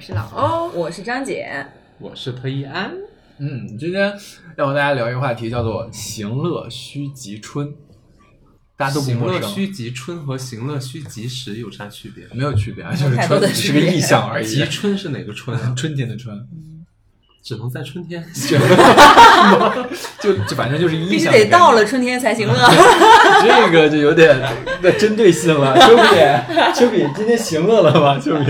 是老欧，我是张姐，我是裴一安。嗯，今天要和大家聊一个话题，叫做“行乐须及春”。大家都不行乐须及春和行乐须及时有啥区别？没有区别啊，就是春只是个意象而已及。春是哪个春啊？春天的春，只能在春天。就就反正就是意必须。得到了，春天才行乐。这个就有点那针对性了。秋比，秋比，今天行乐了吗？秋比，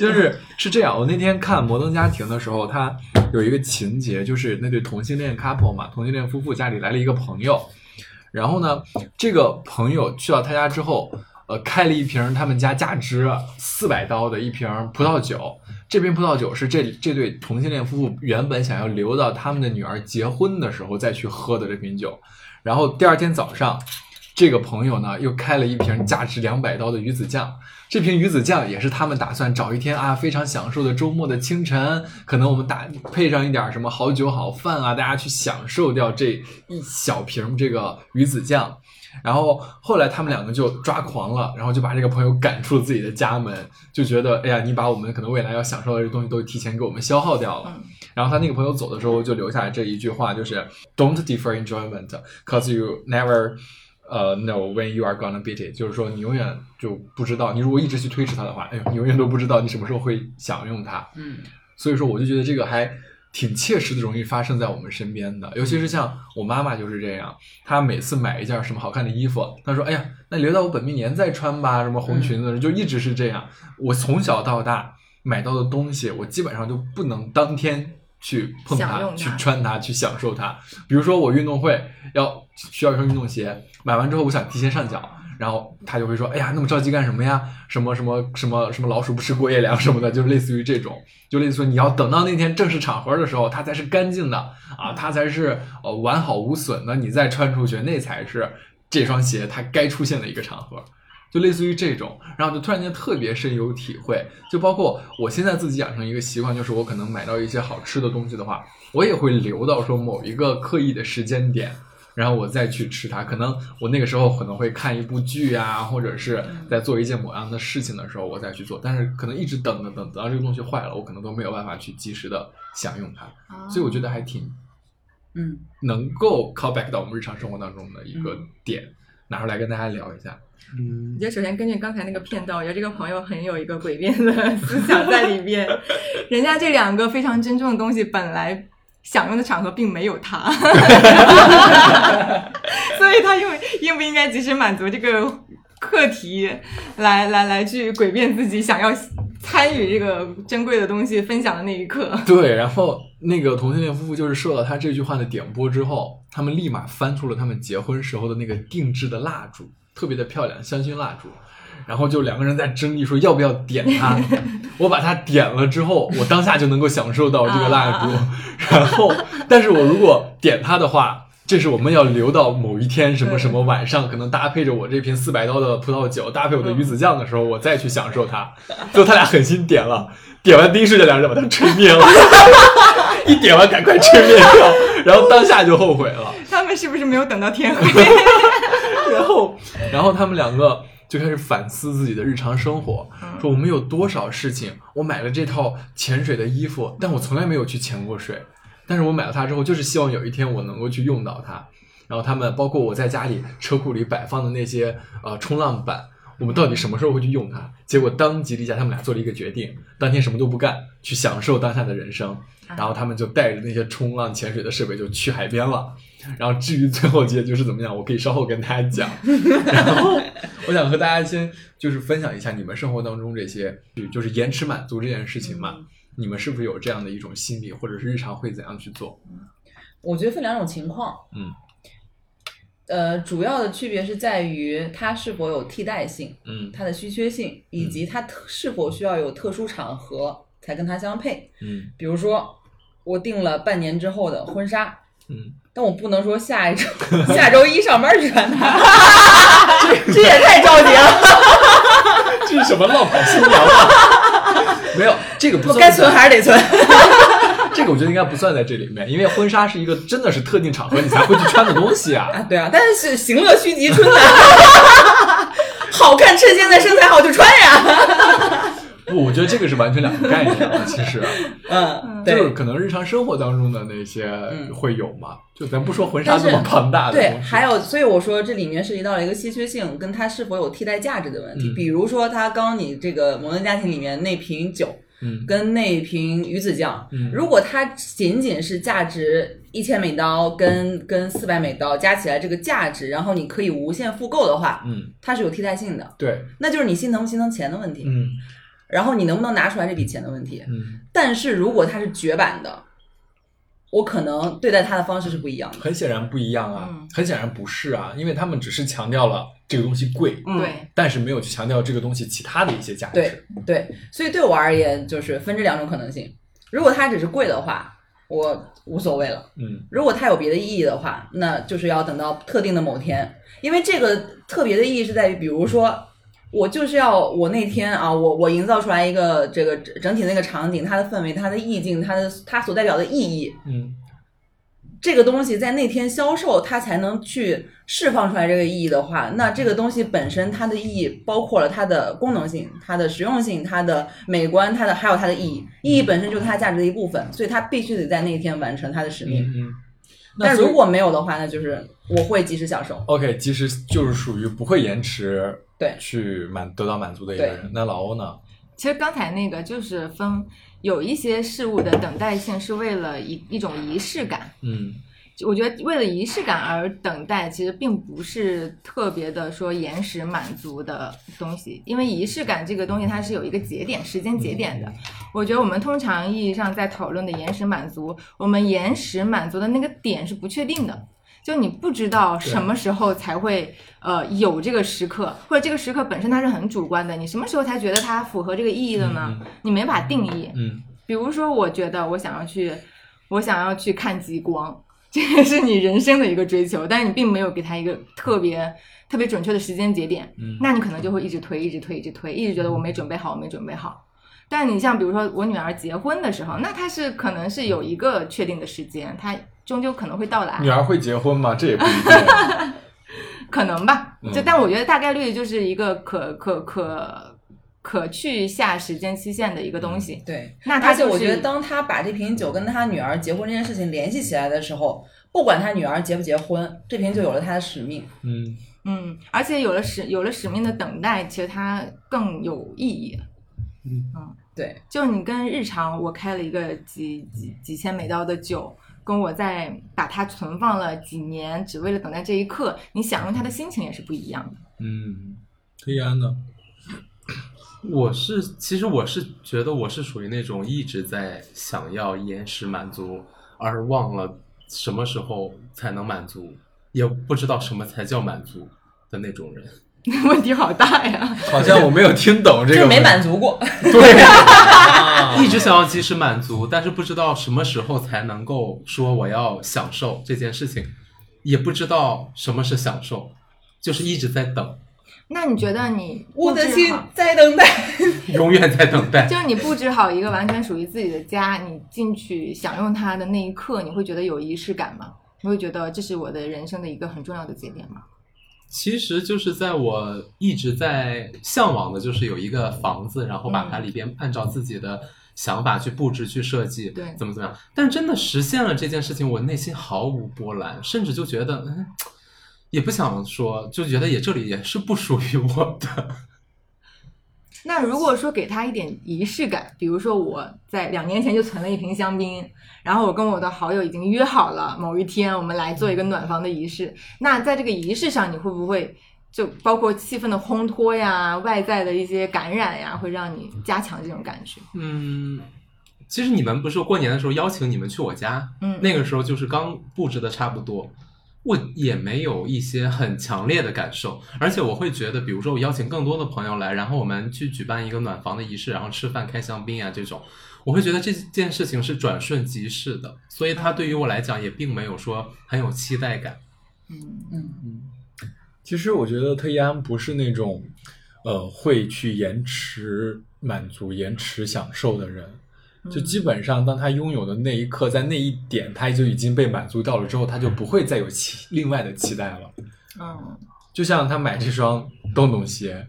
就是是这样。我那天看《摩登家庭》的时候，他有一个情节，就是那对同性恋 couple 嘛，同性恋夫妇家里来了一个朋友，然后呢，这个朋友去到他家之后。呃，开了一瓶他们家价值四百刀的一瓶葡萄酒，这瓶葡萄酒是这这对同性恋夫妇原本想要留到他们的女儿结婚的时候再去喝的这瓶酒。然后第二天早上，这个朋友呢又开了一瓶价值两百刀的鱼子酱。这瓶鱼子酱也是他们打算找一天啊非常享受的周末的清晨，可能我们打配上一点什么好酒好饭啊，大家去享受掉这一小瓶这个鱼子酱。然后后来他们两个就抓狂了，然后就把这个朋友赶出了自己的家门，就觉得哎呀，你把我们可能未来要享受的这东西都提前给我们消耗掉了。然后他那个朋友走的时候就留下来这一句话，就是 Don't defer enjoyment, cause you never 呃、know when you are gonna beat it。就是说你永远就不知道，你如果一直去推迟它的话，哎呦，你永远都不知道你什么时候会享用它。嗯，所以说我就觉得这个还挺切实的，容易发生在我们身边的。尤其是像我妈妈就是这样，她每次买一件什么好看的衣服，她说：“哎呀，那留到我本命年再穿吧。”什么红裙子，就一直是这样。我从小到大买到的东西，我基本上就不能当天。去碰它，去穿它，去享受它。比如说我运动会要需要一双运动鞋，买完之后我想提前上脚，然后他就会说：“哎呀，那么着急干什么呀？什么什么什么什么老鼠不吃过夜粮什么的，就是类似于这种，就类似于说你要等到那天正式场合的时候，它才是干净的啊，它才是呃完好无损的，你再穿出去，那才是这双鞋它该出现的一个场合。”就类似于这种，然后就突然间特别深有体会，就包括我现在自己养成一个习惯，就是我可能买到一些好吃的东西的话，我也会留到说某一个刻意的时间点，然后我再去吃它。可能我那个时候可能会看一部剧啊，或者是在做一件某样的事情的时候，我再去做。但是可能一直等着等等到这个东西坏了，我可能都没有办法去及时的享用它。所以我觉得还挺嗯，能够 call back 到我们日常生活当中的一个点，拿出来跟大家聊一下。嗯我，觉得首先根据刚才那个片段，我觉得这个朋友很有一个诡辩的思想在里边。人家这两个非常珍重的东西，本来享用的场合并没有他，所以他用应不应该及时满足这个课题，来来来去诡辩自己想要参与这个珍贵的东西分享的那一刻。对，然后那个同性恋夫妇就是受到他这句话的点拨之后，他们立马翻出了他们结婚时候的那个定制的蜡烛，特别的漂亮，香薰蜡烛。然后就两个人在争议说要不要点它。我把它点了之后，我当下就能够享受到这个蜡烛。然后，但是我如果点它的话，这是我们要留到某一天什么什么晚上，可能搭配着我这瓶四百刀的葡萄酒，搭配我的鱼子酱的时候，我再去享受它。最后他俩狠心点了，点完第一瞬间，两人就把它吹灭了。一点完赶快吹灭掉，然后当下就后悔了。他们是不是没有等到天黑？然后，然后他们两个就开始反思自己的日常生活，说我们有多少事情，我买了这套潜水的衣服，但我从来没有去潜过水，但是我买了它之后，就是希望有一天我能够去用到它。然后他们包括我在家里车库里摆放的那些呃冲浪板，我们到底什么时候会去用它？结果当即立下，他们俩做了一个决定，当天什么都不干，去享受当下的人生。然后他们就带着那些冲浪潜水的设备就去海边了。然后至于最后结局是怎么样，我可以稍后跟大家讲。然后我想和大家先就是分享一下你们生活当中这些，就是延迟满足这件事情嘛，你们是不是有这样的一种心理，或者是日常会怎样去做？我觉得分两种情况。嗯。呃，主要的区别是在于它是否有替代性，嗯它的稀缺性，以及它特是否需要有特殊场合才跟它相配。嗯比如说，我订了半年之后的婚纱，嗯，但我不能说下一周下周一上班就穿它，这这也太着急了。这是什么浪跑新娘啊？没有，这个不算该存还是得存。这个我觉得应该不算在这里面，因为婚纱是一个真的是特定场合你才会去穿的东西啊。啊，对啊，但是行乐须及春呐，好看趁现在身材好就穿呀。不，我觉得这个是完全两个概念了。其实，嗯，就是。可能日常生活当中的那些嗯。会有嘛，就咱不说婚纱但是这么庞大的对，还有，所以我说这里面涉及到了一个稀缺性，跟它是否有替代价值的问题。嗯。比如说，它刚刚你这个摩登家庭里面那瓶酒，嗯。跟那瓶鱼子酱，嗯。如果它仅仅是价值一千美刀跟跟四百美刀加起来这个价值，然后你可以无限复购的话，嗯，它是有替代性的，对，那就是你心疼不心疼钱的问题，嗯然后你能不能拿出来这笔钱的问题。嗯，但是如果它是绝版的，我可能对待它的方式是不一样的。很显然不一样啊，嗯很显然不是啊，因为他们只是强调了这个东西贵，嗯对，但是没有去强调这个东西其他的一些价值。对对，所以对我而言，就是分这两种可能性。如果它只是贵的话，我无所谓了；嗯如果它有别的意义的话，那就是要等到特定的某天，因为这个特别的意义是在于，比如说。我就是要我那天啊，我我营造出来一个这个整整体那个场景，它的氛围、它的意境、它的它所代表的意义，嗯这个东西在那天销售，它才能去释放出来这个意义的话，那这个东西本身它的意义包括了它的功能性、它的实用性、它的美观、它的还有它的意义，意义本身就是它价值的一部分，所以它必须得在那天完成它的使命。嗯但如果没有的话，那就是我会及时享受。OK，及时就是属于不会延迟对去满得到满足的一个人。那老欧呢？其实刚才那个就是分有一些事物的等待性是为了一一种仪式感。嗯我觉得为了仪式感而等待，其实并不是特别的说延时满足的东西，因为仪式感这个东西它是有一个节点、时间节点的。我觉得我们通常意义上在讨论的延时满足，我们延时满足的那个点是不确定的。就你不知道什么时候才会呃有这个时刻，或者这个时刻本身它是很主观的，你什么时候才觉得它符合这个意义的呢？嗯你没法定义。嗯比如说，我觉得我想要去，我想要去看极光，这个是你人生的一个追求，但是你并没有给它一个特别特别准确的时间节点，嗯那你可能就会一直推，一直推，一直推，一直觉得我没准备好，我没准备好。但你像比如说我女儿结婚的时候，那她是可能是有一个确定的时间，她终究可能会到来女，儿会结婚吗？这也不一定。可能吧。嗯就但我觉得大概率就是一个可可可可去下时间期限的一个东西。对，那他就是而且我觉得，当他把这瓶酒跟他女儿结婚这件事情联系起来的时候，不管他女儿结不结婚，这瓶酒有了他的使命。嗯嗯，而且有了使有了使命的等待，其实它更有意义。嗯对，就你跟日常我开了一个几几几千美刀的酒，跟我在把它存放了几年，只为了等待这一刻，你享用它的心情也是不一样的。嗯，可以安呢？我是，其实我是觉得我是属于那种一直在想要延时满足，而忘了什么时候才能满足，也不知道什么才叫满足的那种人。问题好大呀！好像我没有听懂这个。就是没满足过。对，一直想要及时满足，但是不知道什么时候才能够说我要享受这件事情，也不知道什么是享受，就是一直在等，那你觉得你我的心在等待。永远在等待。就是你布置好一个完全属于自己的家，你进去享用它的那一刻，你会觉得有仪式感吗？你会觉得这是我的人生的一个很重要的节点吗？其实就是在我一直在向往的，就是有一个房子，然后把它里边按照自己的想法去布置、去设计，对怎么怎么样。但真的实现了这件事情，我内心毫无波澜，甚至就觉得，嗯，也不想说，就觉得也这里也是不属于我的。那如果说给他一点仪式感，比如说我在两年前就存了一瓶香槟，然后我跟我的好友已经约好了某一天我们来做一个暖房的仪式，那在这个仪式上，你会不会就包括气氛的烘托呀、外在的一些感染呀，会让你加强这种感觉？嗯，其实你们不是过年的时候邀请你们去我家，嗯，那个时候就是刚布置的差不多，我也没有一些很强烈的感受，而且我会觉得，比如说我邀请更多的朋友来，然后我们去举办一个暖房的仪式，然后吃饭、开香槟啊这种，我会觉得这件事情是转瞬即逝的，所以它对于我来讲也并没有说很有期待感。嗯嗯嗯，其实我觉得特一安不是那种，呃，会去延迟满足、延迟享受的人。就基本上，当他拥有的那一刻，在那一点，他就已经被满足到了之后，他就不会再有期另外的期待了。嗯，就像他买这双洞洞鞋，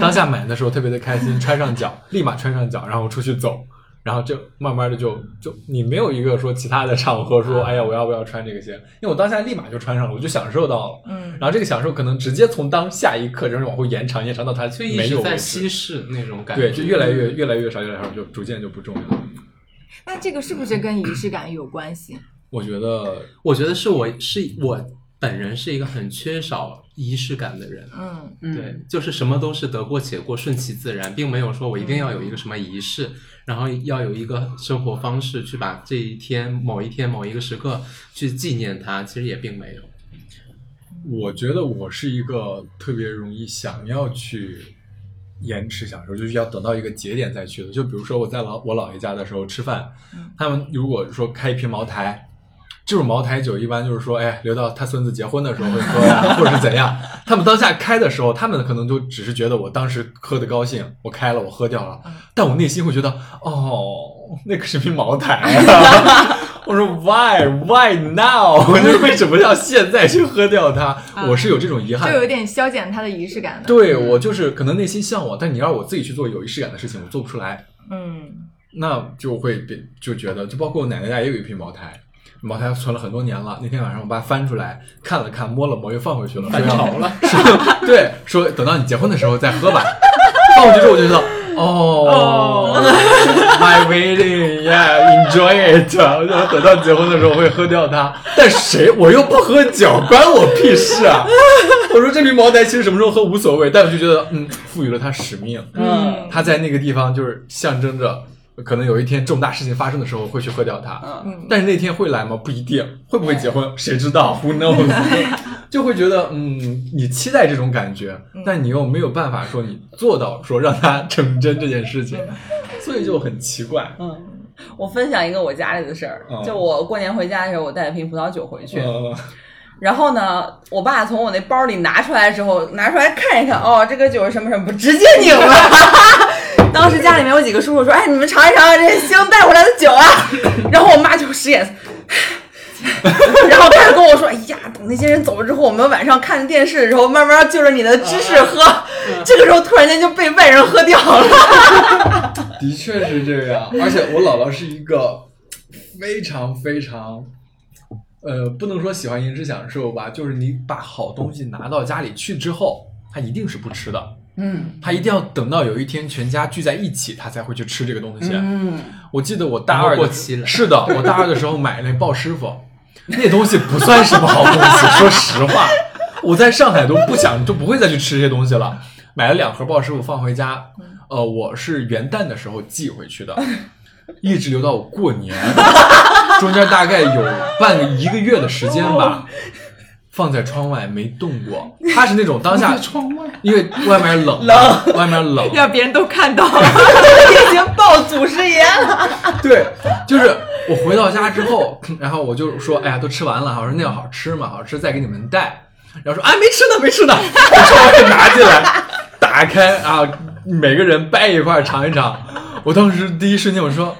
当下买的时候特别的开心，穿上脚立马穿上脚，然后出去走，然后就慢慢的就就你没有一个说其他的场合说，哎呀我要不要穿这个鞋？因为我当下立马就穿上了，我就享受到了。嗯，然后这个享受可能直接从当下一刻，然后往后延长，延长到它就一直在没有在。稀释那种感觉。对，就越来越越来越少，越来越少，就逐渐就不重要。那这个是不是跟仪式感有关系？我觉得我觉得是我是我本人是一个很缺少仪式感的人。嗯嗯对，就是什么都是得过且过，顺其自然，并没有说我一定要有一个什么仪式，然后要有一个生活方式去把这一天、某一天、某一个时刻去纪念它，其实也并没有。我觉得我是一个特别容易想要去延迟享受，就是要等到一个节点再去的。就比如说我在老我姥爷家的时候吃饭，他们如果说开一瓶茅台，这种茅台酒一般就是说，哎，留到他孙子结婚的时候会喝呀，或者是怎样。他们当下开的时候，他们可能就只是觉得我当时喝的高兴，我开了，我喝掉了，但我内心会觉得，哦，那可是瓶茅台啊。我说 why why now？我就为什么要现在去喝掉它？我是有这种遗憾。就有点消减它的仪式感的。对我就是可能内心向往，但你让我自己去做有仪式感的事情，我做不出来，嗯那就会变就觉得，就包括我奶奶家也有一瓶茅台，茅台存了很多年了。那天晚上我爸翻出来看了看，摸了摸，又放回去了，翻潮了。说对，说等到你结婚的时候再喝吧。放回去之后我就知道，哦，my wedding，yeah，enjoy it。我想等到结婚的时候会喝掉它，但谁我又不喝酒，关我屁事啊！我说这瓶茅台其实什么时候喝无所谓，但我就觉得，嗯，赋予了它使命。嗯它在那个地方就是象征着，可能有一天重大事情发生的时候会去喝掉它。嗯但是那天会来吗？不一定。会不会结婚？谁知道？Who knows？就会觉得，嗯，你期待这种感觉，但你又没有办法说你做到说让它成真这件事情，所以就很奇怪。嗯，我分享一个我家里的事儿嗯，就我过年回家的时候，我带了瓶葡萄酒回去，呃 然后呢，我爸从我那包里拿出来之后，拿出来看一看，哦，这个酒是什么什么，直接拧了。当时家里面有几个叔叔说：“哎，你们尝一尝这是新带回来的酒啊。”然后我妈就使眼色，然后开始跟我说：“哎呀，等那些人走了之后，我们晚上看电视的时候，慢慢就着你的芝士喝。”这个时候突然间就被外人喝掉了。的确是这样，而且我姥姥是一个非常非常，呃，不能说喜欢延迟享受吧，就是你把好东西拿到家里去之后，她一定是不吃的，嗯他一定要等到有一天全家聚在一起，他才会去吃这个东西。嗯，我记得我大二过期了是的，我大二的时候买那鲍师傅，那东西不算什么好东西，说实话，我在上海都不想就不会再去吃这些东西了。买了两盒鲍师傅放回家，呃，我是元旦的时候寄回去的，一直留到我过年，中间大概有半个一个月的时间吧。放在窗外没动过，它是那种当下窗外，因为外面冷，冷，外面冷，让别人都看到了。已经报祖师爷了。对，就是我回到家之后，然后我就说，哎呀，都吃完了，我说那个好吃嘛？好吃，再给你们带。然后说，啊，没吃呢，没吃呢，把窗外拿进来，打开啊，每个人掰一块尝一尝。我当时第一瞬间我说，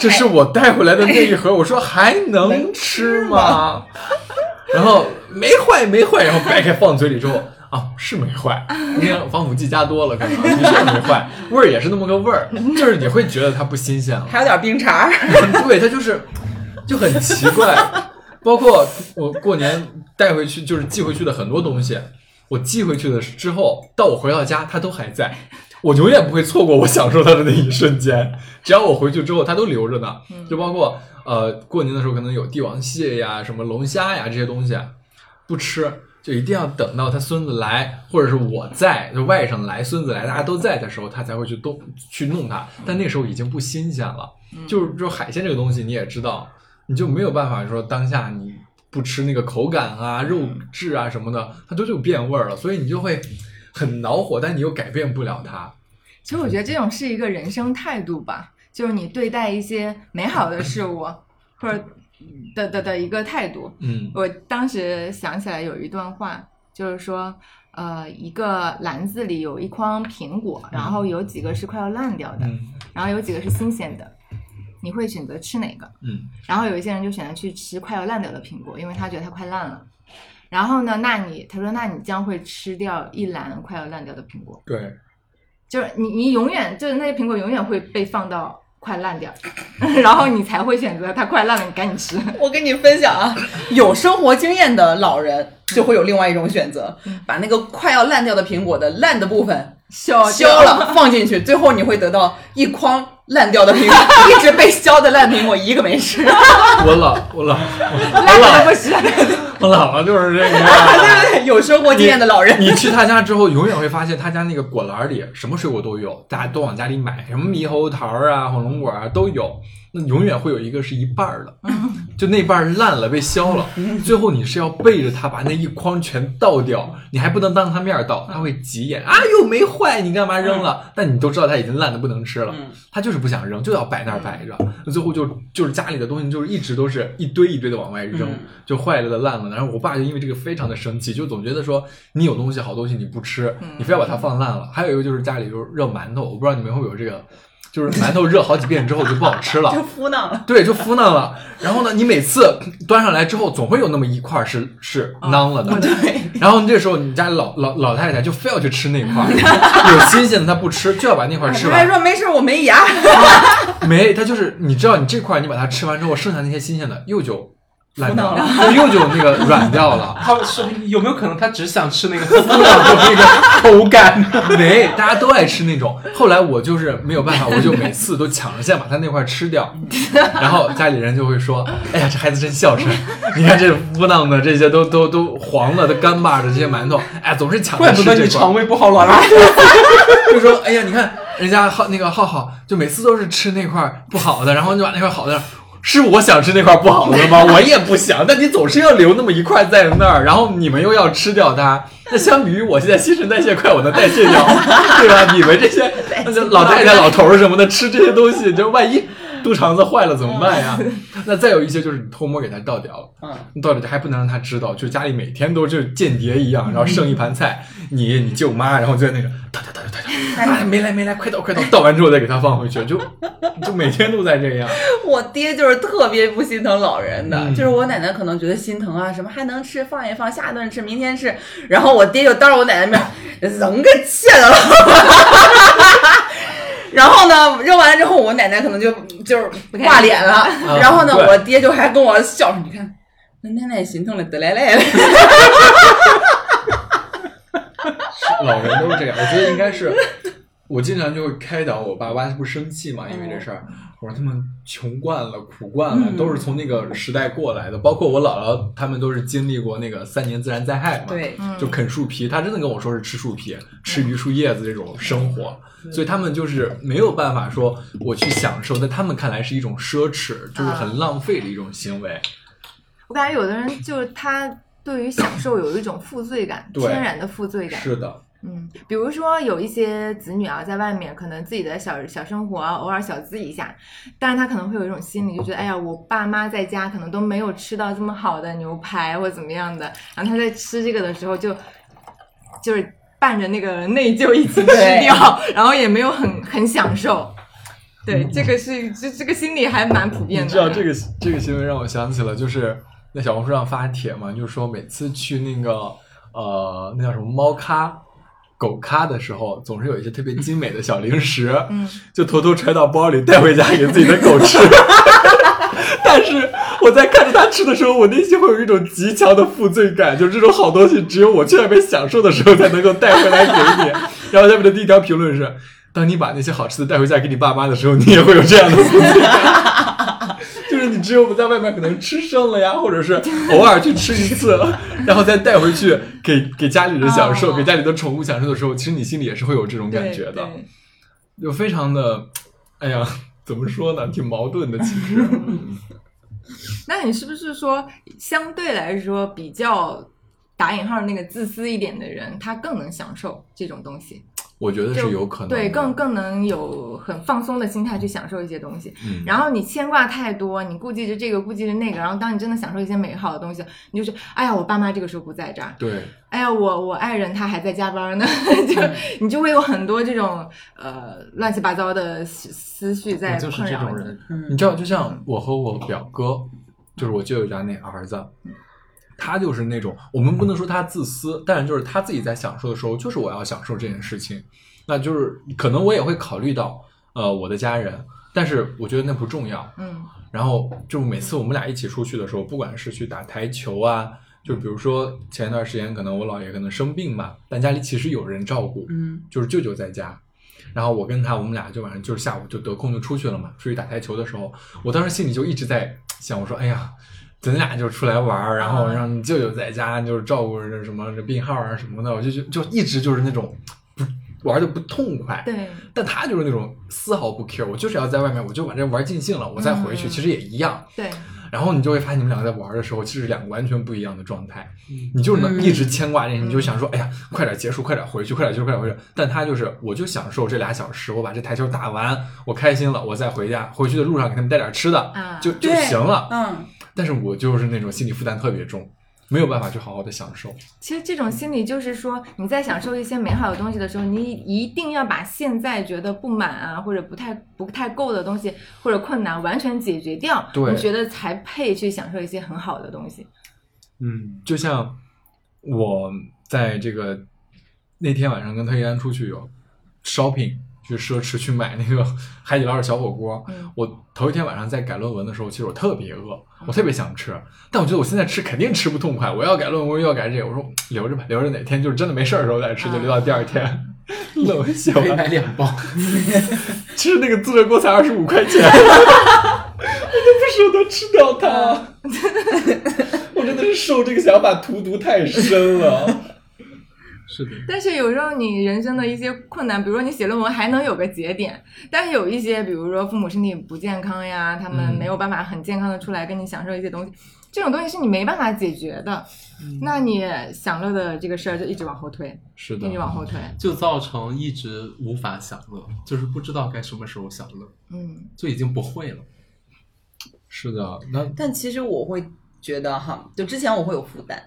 这是我带回来的那一盒，我说还能吃吗？然后没坏没坏，然后掰开放嘴里之后啊是没坏，因为防腐剂加多了，可能的确没坏，味儿也是那么个味儿，就是你会觉得它不新鲜了。还有点冰碴儿。对，它就是就很奇怪。包括我过年带回去，就是寄回去的很多东西，我寄回去的之后，到我回到家，它都还在。我永远不会错过我享受它的那一瞬间，只要我回去之后，它都留着呢。就包括呃，过年的时候可能有帝王蟹呀、什么龙虾呀这些东西，不吃，就一定要等到他孙子来，或者是我在，就外甥来、孙子来，大家都在的时候，他才会去动去弄它。但那时候已经不新鲜了。就是就海鲜这个东西，你也知道，你就没有办法说当下你不吃那个口感啊、肉质啊什么的，它都就变味儿了，所以你就会很恼火，但你又改变不了它。其实我觉得这种是一个人生态度吧，就是你对待一些美好的事物 或者的的的一个态度。嗯我当时想起来有一段话，就是说，呃，一个篮子里有一筐苹果，然后有几个是快要烂掉的，嗯然后有几个是新鲜的，你会选择吃哪个？嗯然后有一些人就选择去吃快要烂掉的苹果，因为他觉得它快烂了。然后呢，那你他说，那你将会吃掉一篮快要烂掉的苹果，对，就是你你永远就是那些苹果永远会被放到快烂掉，然后你才会选择它快烂了，你赶紧吃。我跟你分享啊，有生活经验的老人就会有另外一种选择，把那个快要烂掉的苹果的烂的部分削削了放进去，最后你会得到一筐烂掉的苹果，一直被削的烂苹果一个没吃。我老我老我老不吃。我姥姥就是这个样。对对对，有生活经验的老人，你去他家之后，永远会发现他家那个果篮里什么水果都有，大家都往家里买，什么猕猴桃啊、火龙果啊都有。那永远会有一个是一半儿的，就那半儿烂了被削了，最后你是要背着他把那一筐全倒掉，你还不能当他面儿倒，他会急眼，啊又没坏，你干嘛扔了？但你都知道他已经烂的不能吃了，嗯他就是不想扔，就要摆那儿摆着，那最后就就是家里的东西就是一直都是一堆一堆的往外扔，嗯就坏了的烂了的。然后我爸就因为这个非常的生气，就总觉得说你有东西好东西你不吃，你非要把它放烂了。还有一个就是家里就是热馒头，我不知道你们会不会有这个，就是馒头热好几遍之后就不好吃了 就。敷囊了。对，就敷囊了。然后呢，你每次端上来之后，总会有那么一块儿是是囊了的。对，然后这时候你家老老老太太就非要去吃那块儿，有新鲜的她不吃，就要把那块儿吃完还完。说没事，我没牙。没，她就是你知道，你这块儿你把它吃完之后，剩下那些新鲜的又就烂掉了，就又就那个软掉了。他是有没有可能他只想吃那个 敷的那个口感？没，大家都爱吃那种。后来我就是没有办法，我就每次都抢着先把他那块吃掉，然后家里人就会说：“哎呀，这孩子真孝顺，你看这窝囊的这些都都都黄了的干巴的这些馒头，哎，总是抢着怪不得。你肠胃不好老拉。就说：哎呀，你看人家浩那个浩浩，就每次都是吃那块不好的，然后就把那块好的。”是我想吃那块不好的吗？我也不想，但你总是要留那么一块在那儿，然后你们又要吃掉它。那相比于我现在新陈代谢快，我能代谢掉，对吧？你们这些那些老太太、老头儿什么的吃这些东西，就万一肚肠子坏了怎么办呀？那再有一些就是你偷摸给它倒掉了，嗯，你倒掉还不能让他知道，就家里每天都就是间谍一样，然后剩一盘菜，你你舅妈，然后就在那个倒掉倒掉倒掉，啊没来没来，快倒快倒，倒完之后再给他放回去，就就每天都在这样。我爹就是特别不心疼老人的，嗯就是我奶奶可能觉得心疼啊，什么还能吃放一放，下顿吃，明天吃，然后我爹就当着我奶奶面扔个切的了。然后呢，扔完了之后，我奶奶可能就就是挂脸了。然后呢，对我爹就还跟我笑说：“你看，那奶奶心疼的得来来了。老人都是这样，我觉得应该是。我经常就会开导我爸，爸不生气嘛，因为这事儿。我说他们穷惯了，苦惯了，嗯都是从那个时代过来的。包括我姥姥，他们都是经历过那个三年自然灾害嘛。对，就啃树皮，他真的跟我说是吃树皮、吃榆树叶子这种生活，所以他们就是没有办法说我去享受，在他们看来是一种奢侈，就是很浪费的一种行为。我感觉有的人就是他对于享受有一种负罪感，对天然的负罪感。是的，嗯，比如说有一些子女啊，在外面可能自己的小小生活啊，偶尔小资一下，但是他可能会有一种心理，就觉得哎呀，我爸妈在家可能都没有吃到这么好的牛排或怎么样的，然后他在吃这个的时候就就是伴着那个内疚一起吃掉，然后也没有很很享受。对，这个是这这个心理还蛮普遍的。你知道这个这个新闻让我想起了，就是在小红书上发帖嘛，就是说每次去那个呃那叫什么猫咖。狗咖的时候，总是有一些特别精美的小零食，嗯，就偷偷揣到包里带回家给自己的狗吃。但是我在看着它吃的时候，我内心会有一种极强的负罪感，就是这种好东西只有我去外面享受的时候才能够带回来给你。然后下面的第一条评论是：当你把那些好吃的带回家给你爸妈的时候，你也会有这样的负罪感。就是你只有在外面可能吃剩了呀，或者是偶尔去吃一次，然后再带回去给给家里人享受，哦给家里的宠物享受的时候，其实你心里也是会有这种感觉的。就非常的，哎呀，怎么说呢，挺矛盾的。其实，那你是不是说，相对来说比较打引号那个自私一点的人，他更能享受这种东西？我觉得是有可能。对，更更能有很放松的心态去享受一些东西。嗯，然后你牵挂太多，你顾忌着这个，顾忌着那个，然后当你真的享受一些美好的东西，你就是，哎呀，我爸妈这个时候不在这儿，对，哎呀，我我爱人他还在加班呢，就你就会有很多这种呃乱七八糟的思思绪在我就是困扰你。这种人。嗯你知道，就像我和我表哥，就是我舅舅家那儿子，他就是那种我们不能说他自私，但是就是他自己在享受的时候，就是我要享受这件事情，那就是可能我也会考虑到呃我的家人，但是我觉得那不重要。嗯然后就每次我们俩一起出去的时候，不管是去打台球啊，就比如说前一段时间可能我姥爷可能生病嘛，但家里其实有人照顾，嗯就是舅舅在家，然后我跟他我们俩就晚上就是下午就得空就出去了嘛，出去打台球的时候，我当时心里就一直在想，我说哎呀。咱俩就出来玩儿，然后让你舅舅在家就是照顾着什么这病号啊什么的，我就就就一直就是那种不玩的不痛快。对，但他就是那种丝毫不 care，我就是要在外面，我就把这玩尽兴了，我再回去，嗯其实也一样。对，然后你就会发现，你们两个在玩的时候，其实是两个完全不一样的状态。嗯你就是能嗯一直牵挂着，你就想说，哎呀，快点结束，快点回去，快点结束，快点回去。但他就是，我就享受这俩小时，我把这台球打完，我开心了，我再回家，回去的路上给他们带点吃的，啊就就行了。嗯，但是我就是那种心理负担特别重，没有办法去好好的享受。其实这种心理就是说，你在享受一些美好的东西的时候，你一定要把现在觉得不满啊，或者不太不太够的东西，或者困难完全解决掉，对你觉得才配去享受一些很好的东西。嗯就像我在这个那天晚上跟特一安出去有 shopping 去奢侈去买那个 海底捞的小火锅。嗯我头一天晚上在改论文的时候，其实我特别饿，我特别想吃，但我觉得我现在吃肯定吃不痛快，我要改论文又要改这个，我说留着吧，留着哪天就是真的没事儿的时候再吃，就留到第二天。论文写可以完，买两包。吃那个自热锅才二十五块钱，我都不舍得吃掉它。我真的是受这个想法荼毒太深了。是的，但是有时候你人生的一些困难，比如说你写论文还能有个节点，但是有一些，比如说父母身体不健康呀，他们嗯没有办法很健康的出来跟你享受一些东西，这种东西是你没办法解决的，那你享乐的这个事儿就一直往后推，是的一直，往后推，就造成一直无法享乐，就是不知道该什么时候享乐，嗯就已经不会了。是的。那但其实我会觉得哈，就之前我会有负担，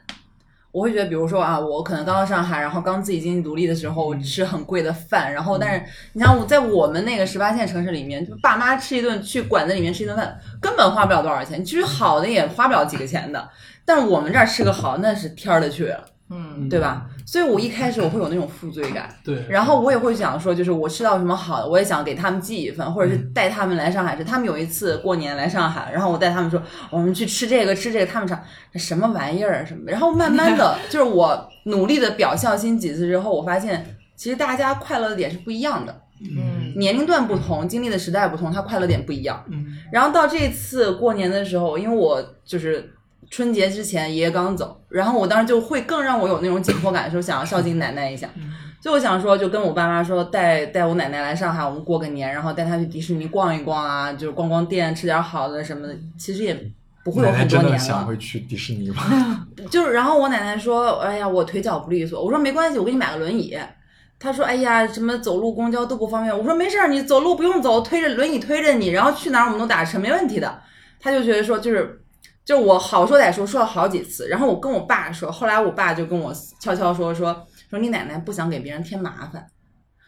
我会觉得，比如说啊，我可能刚到上海，然后刚自己经济独立的时候，吃很贵的饭，然后但是你像我在我们那个十八线城市里面，就爸妈吃一顿去馆子里面吃一顿饭，根本花不了多少钱，其实好的也花不了几个钱的，但我们这儿吃个好那是天儿的去，嗯。对吧？所以我一开始我会有那种负罪感。对，然后我也会想说，就是我吃到什么好的，我也想给他们寄一份，或者是带他们来上海吃。他们有一次过年来上海，然后我带他们说，我们去吃这个吃这个，他们尝什么玩意儿啊什么的。然后慢慢的，就是我努力的表孝心几次之后，我发现其实大家快乐的点是不一样的，嗯年龄段不同，经历的时代不同，他快乐点不一样。嗯然后到这次过年的时候，因为我就是春节之前爷爷刚走，然后我当时就会更让我有那种紧迫感，的时候想要孝敬奶奶一下。所以我想说，就跟我爸妈说，带带我奶奶来上海，我们过个年，然后带她去迪士尼逛一逛啊，就是逛逛店，吃点好的什么的。其实也不会有很多年真的想了。会去迪士尼吗？就是，然后我奶奶说：“哎呀，我腿脚不利索。”我说：“没关系，我给你买个轮椅。”她说：“哎呀，什么走路、公交都不方便。”我说：“没事儿，你走路不用走，推着轮椅推着你，然后去哪儿我们都打车，没问题的。”她就觉得说，就是，就我好说歹说说了好几次，然后我跟我爸说，后来我爸就跟我悄悄说说说你奶奶不想给别人添麻烦。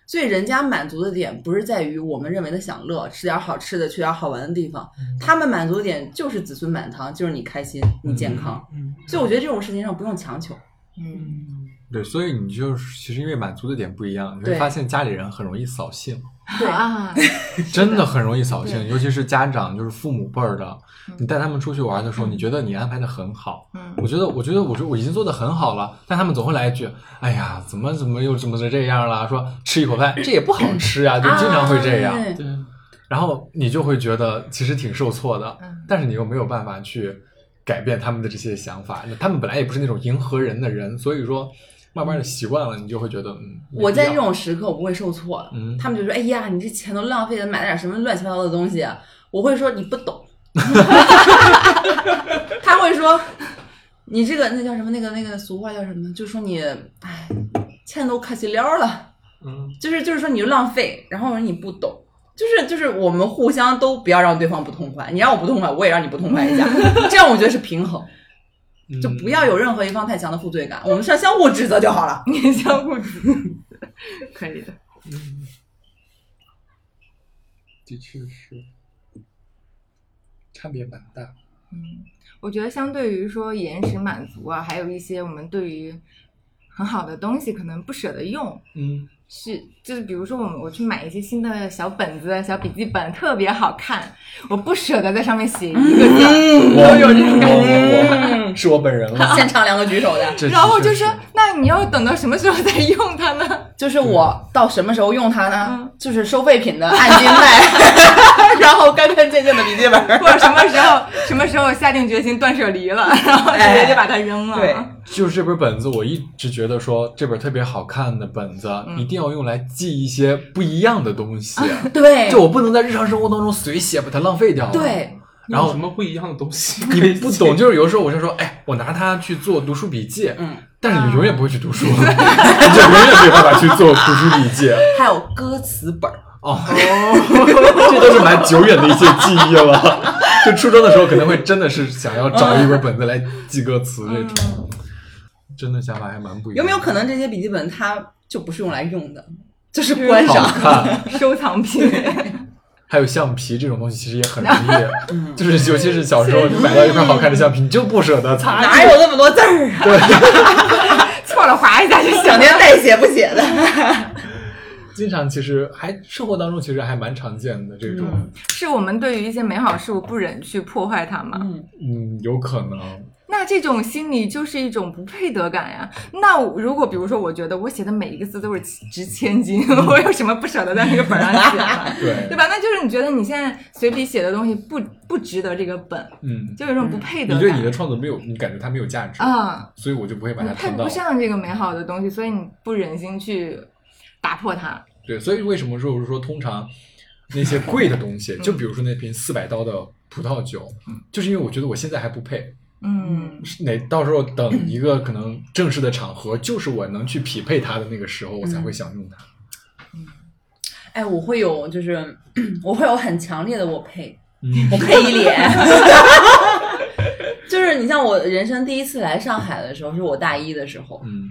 所以人家满足的点不是在于我们认为的享乐，吃点好吃的，去点好玩的地方，他们满足的点就是子孙满堂，就是你开心，你健康。嗯所以我觉得这种事情上不用强求。嗯，对，所以你就是其实因为满足的点不一样，你会发现家里人很容易扫兴，对。啊，真的很容易扫兴，尤其是家长，就是父母辈儿的嗯，你带他们出去玩的时候，你觉得你安排的很好，嗯。我觉得，我觉得，我说我已经做的很好了，但他们总会来一句：“哎呀，怎么怎么又怎么的这样了？”说吃一口饭，这也不好吃呀，就经常会这样。啊对。对，然后你就会觉得其实挺受挫的，嗯。但是你又没有办法去改变他们的这些想法。那他们本来也不是那种迎合人的人，所以说慢慢的习惯了，你就会觉得嗯，我在这种时刻我不会受挫的。嗯他们就说：“哎呀，你这钱都浪费了，买了点什么乱七八糟的东西啊？”我会说：“你不懂。” 他会说：“你这个那叫什么？那个那个俗话叫什么？就说你哎，钱都可惜了了，嗯就是就是说你就浪费，然后说你不懂。”就是就是我们互相都不要让对方不痛快，你让我不痛快，我也让你不痛快一下，这样我觉得是平衡，嗯 就不要有任何一方太强的负罪感，我们是相互指责就好了。你相互指可以的。的确是差别蛮大。嗯我觉得相对于说延时满足啊，还有一些我们对于很好的东西可能不舍得用，嗯，是，就是比如说我们我去买一些新的小本子、小笔记本，特别好看，我不舍得在上面写一个字，我有这种感我我是我本人了。现场两个举手的，然后就说，那你要等到什么时候再用它呢？就是我到什么时候用它呢嗯？就是收废品的按斤卖，然后干干净净的笔记本。或者什么时候什么时候下定决心断舍离了，然后直接就把它扔了。对就是这本本子，我一直觉得说这本特别好看的本子，嗯一定要用来记一些不一样的东西。对，就我不能在日常生活当中随写，把它浪费掉了。，对，然后什么不一样的东西？你不懂，就是有的时候我就说，哎，我拿它去做读书笔记，嗯，但是你永远不会去读书，你就永远没有办法去做读书笔记。还有歌词本儿。哦，这都是蛮久远的一些记忆了。就初中的时候，可能会真的是想要找一本本子来记歌词这种，真的想法还蛮不一样。有没有可能这些笔记本它就不是用来用的，就是观赏？收藏品。还有橡皮这种东西，其实也很容易，就是尤其是小时候，你买到一块好看的橡皮，你就不舍得擦。哪有那么多字儿啊？错了划一下就行整天代写不写的。经常其实还生活当中其实还蛮常见的这种，是我们对于一些美好事物不忍去破坏它吗？嗯，嗯，有可能。那这种心理就是一种不配得感呀。那如果比如说，我觉得我写的每一个字都是值千金，我有什么不舍得在那个本上写呢？对对，吧？那就是你觉得你现在随笔写的东西不不值得这个本，嗯，就有一种不配得感。你对你的创作没有，你感觉它没有价值，啊，所以我就不会把它配不。上这个美好的东西，所以你不忍心去打破它。对，所以为什么说我是说，通常那些贵的东西，就比如说那瓶四百刀的葡萄酒，就是因为我觉得我现在还不配，嗯，是哪到时候等一个可能正式的场合，就是我能去匹配它的那个时候，我才会想用它。哎，我会有，就是我会有很强烈的我配，嗯我配一脸。就是你像我人生第一次来上海的时候，是我大一的时候，嗯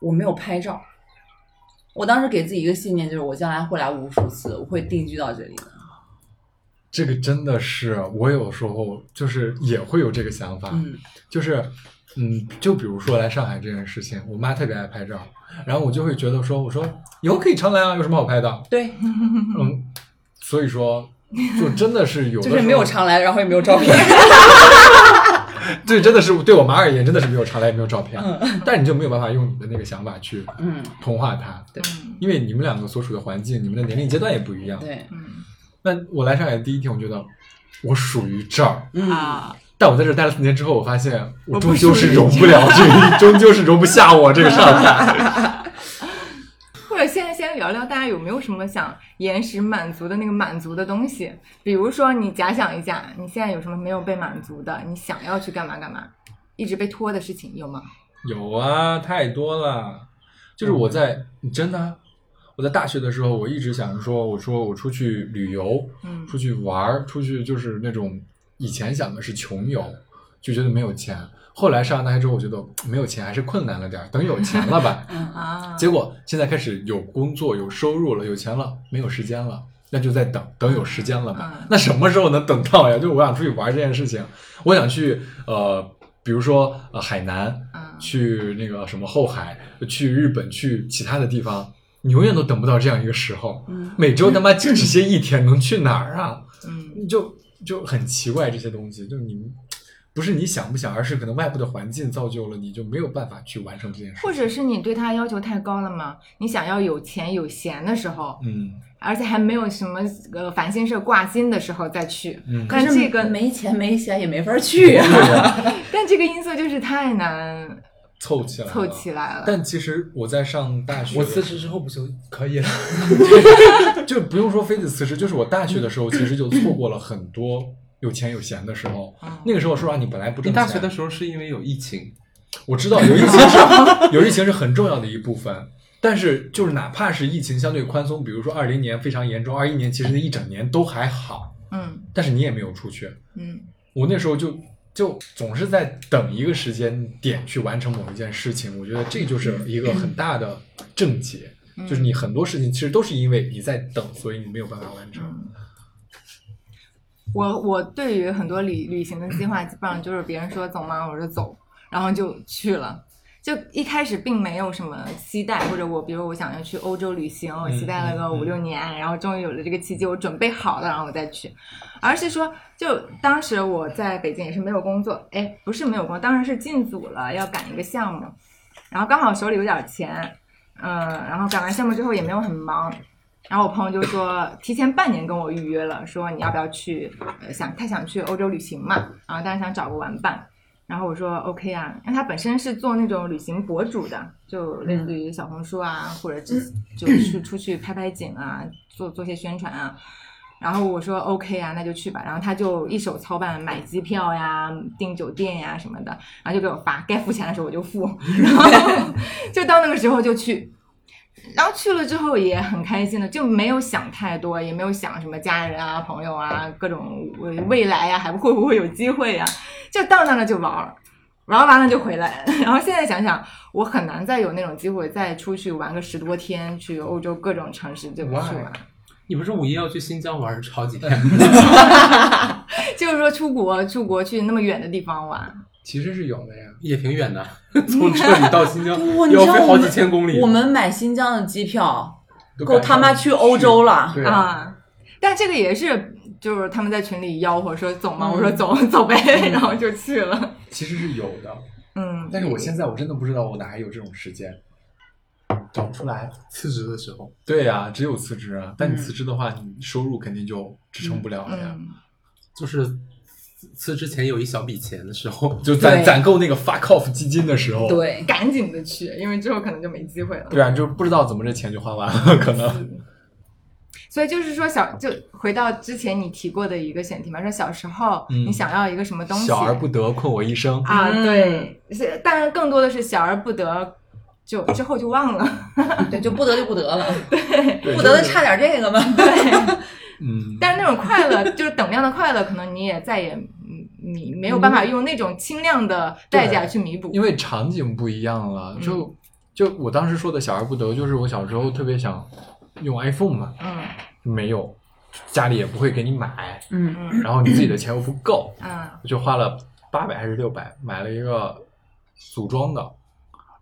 我没有拍照。我当时给自己一个信念，就是我将来会来无数次，我会定居到这里的。这个真的是我有时候就是也会有这个想法，嗯就是嗯，就比如说来上海这件事情，我妈特别爱拍照，然后我就会觉得说，我说以后可以常来啊，有什么好拍的？对，嗯，所以说就真的是有的 就是没有常来，然后也没有照片。对，真的是对我妈而言，真的是没有常来，也没有照片，但你就没有办法用你的那个想法去嗯，同化它，对因为你们两个所处的环境，你们的年龄阶段也不一样。对，嗯那我来上海的第一天，我觉得我属于这儿，嗯，啊，但我在这儿待了四年之后，我发现我终究是 容不了这个，终究是容不下我这个上海。或者现在先聊聊大家有没有什么想延时满足的那个满足的东西？比如说你假想一下，你现在有什么没有被满足的，你想要去干嘛干嘛，一直被拖的事情有吗？有啊，太多了。就是我在真的啊，我在大学的时候，我一直想着说，我说我出去旅游，嗯出去玩儿，出去就是那种以前想的是穷游，就觉得没有钱。后来上大学之后，我觉得没有钱还是困难了点儿，等有钱了吧。啊，结果现在开始有工作、有收入了、有钱了，没有时间了，那就在等等有时间了吧。嗯那什么时候能等到呀？就是我想出去玩这件事情，我想去呃，比如说呃海南，嗯去那个什么后海，去日本，去其他的地方，你永远都等不到这样一个时候。嗯每周他妈就只歇一天，能去哪儿啊？嗯就就很奇怪这些东西，就是你不是你想不想，而是可能外部的环境造就了你就没有办法去完成这件事。或者是你对他要求太高了吗？你想要有钱有闲的时候，嗯而且还没有什么呃烦心事挂心的时候再去，嗯，但这个没钱没闲也没法去啊。对但这个因素就是太难凑起来了。凑起来了。但其实我在上大学，我辞职之后不就可以了？就不用说非得辞职，就是我大学的时候，其实就错过了很多有钱有闲的时候。嗯那个时候说实话，你本来不你挣钱，大学的时候是因为有疫情，我知道有疫情是 有疫情是很重要的一部分，但是就是哪怕是疫情相对宽松，比如说二零年非常严重，二一年其实那一整年都还好，嗯。但是你也没有出去。嗯。我那时候就就总是在等一个时间点去完成某一件事情，我觉得这就是一个很大的症结，就是你很多事情其实都是因为你在等，所以你没有办法完成。嗯。我我对于很多旅旅行的计划，基本上就是别人说走吗，我说走，然后就去了。就一开始并没有什么期待，或者我比如我想要去欧洲旅行，我期待了个五六年，然后终于有了这个契机，我准备好了，然后我再去。而是说，就当时我在北京也是没有工作，哎，不是没有工作，当时是进组了，要赶一个项目，然后刚好手里有点钱，嗯，然后赶完项目之后也没有很忙。然后我朋友就说，提前半年跟我预约了，说你要不要去？呃，想他想去欧洲旅行嘛，然后但是想找个玩伴。然后我说 OK 啊，因为他本身是做那种旅行博主的，就类似于小红书啊，或者之就去出去拍拍景啊，做做些宣传啊。然后我说 OK 啊，那就去吧。然后他就一手操办买机票呀、订酒店呀什么的，然后就给我发，该付钱的时候我就付，然后就到那个时候就去。然后去了之后也很开心的，就没有想太多，也没有想什么家人啊、朋友啊、各种未未来呀，还会不会有机会呀？就到那了就玩儿，玩完了就回来。然后现在想想，我很难再有那种机会再出去玩个十多天，去欧洲各种城市就去玩。你不是五一要去新疆玩好几 天？就是说出国出国去那么远的地方玩，其实是有的呀。也挺远的，从这里到新疆 不，你知道我要飞好几千公里。我们买新疆的机票，够他妈去欧洲了。对啊，啊。但这个也是，就是他们在群里吆喝说走吗？嗯我说走走呗，然后就去了。其实是有的，嗯，但是我现在我真的不知道我哪还有这种时间，找不出来。辞职的时候，对呀、只有辞职啊。但你嗯辞职的话，你收入肯定就支撑不了了呀。嗯，就是辞之前有一小笔钱的时候，就攒攒够那个 fuck off 基金的时候，对，赶紧的去，因为之后可能就没机会了。对啊，就不知道怎么这钱就花完了，可能。所以就是说小，就回到之前你提过的一个选题嘛，说小时候嗯。你想要一个什么东西，小而不得，困我一生。啊，嗯。对，是，但是更多的是小而不得，就之后就忘了。对，就不得就不得了，对。不得的差点这个嘛。嗯，但是那种快乐，就是等量的快乐，可能你也再也，嗯，你没有办法用那种轻量的代价去弥补。因为场景不一样了。嗯就就我当时说的小而不得，就是我小时候特别想用 iPhone 嘛，嗯没有，家里也不会给你买，嗯嗯然后你自己的钱又不够，嗯我就花了八百还是六百买了一个组装的。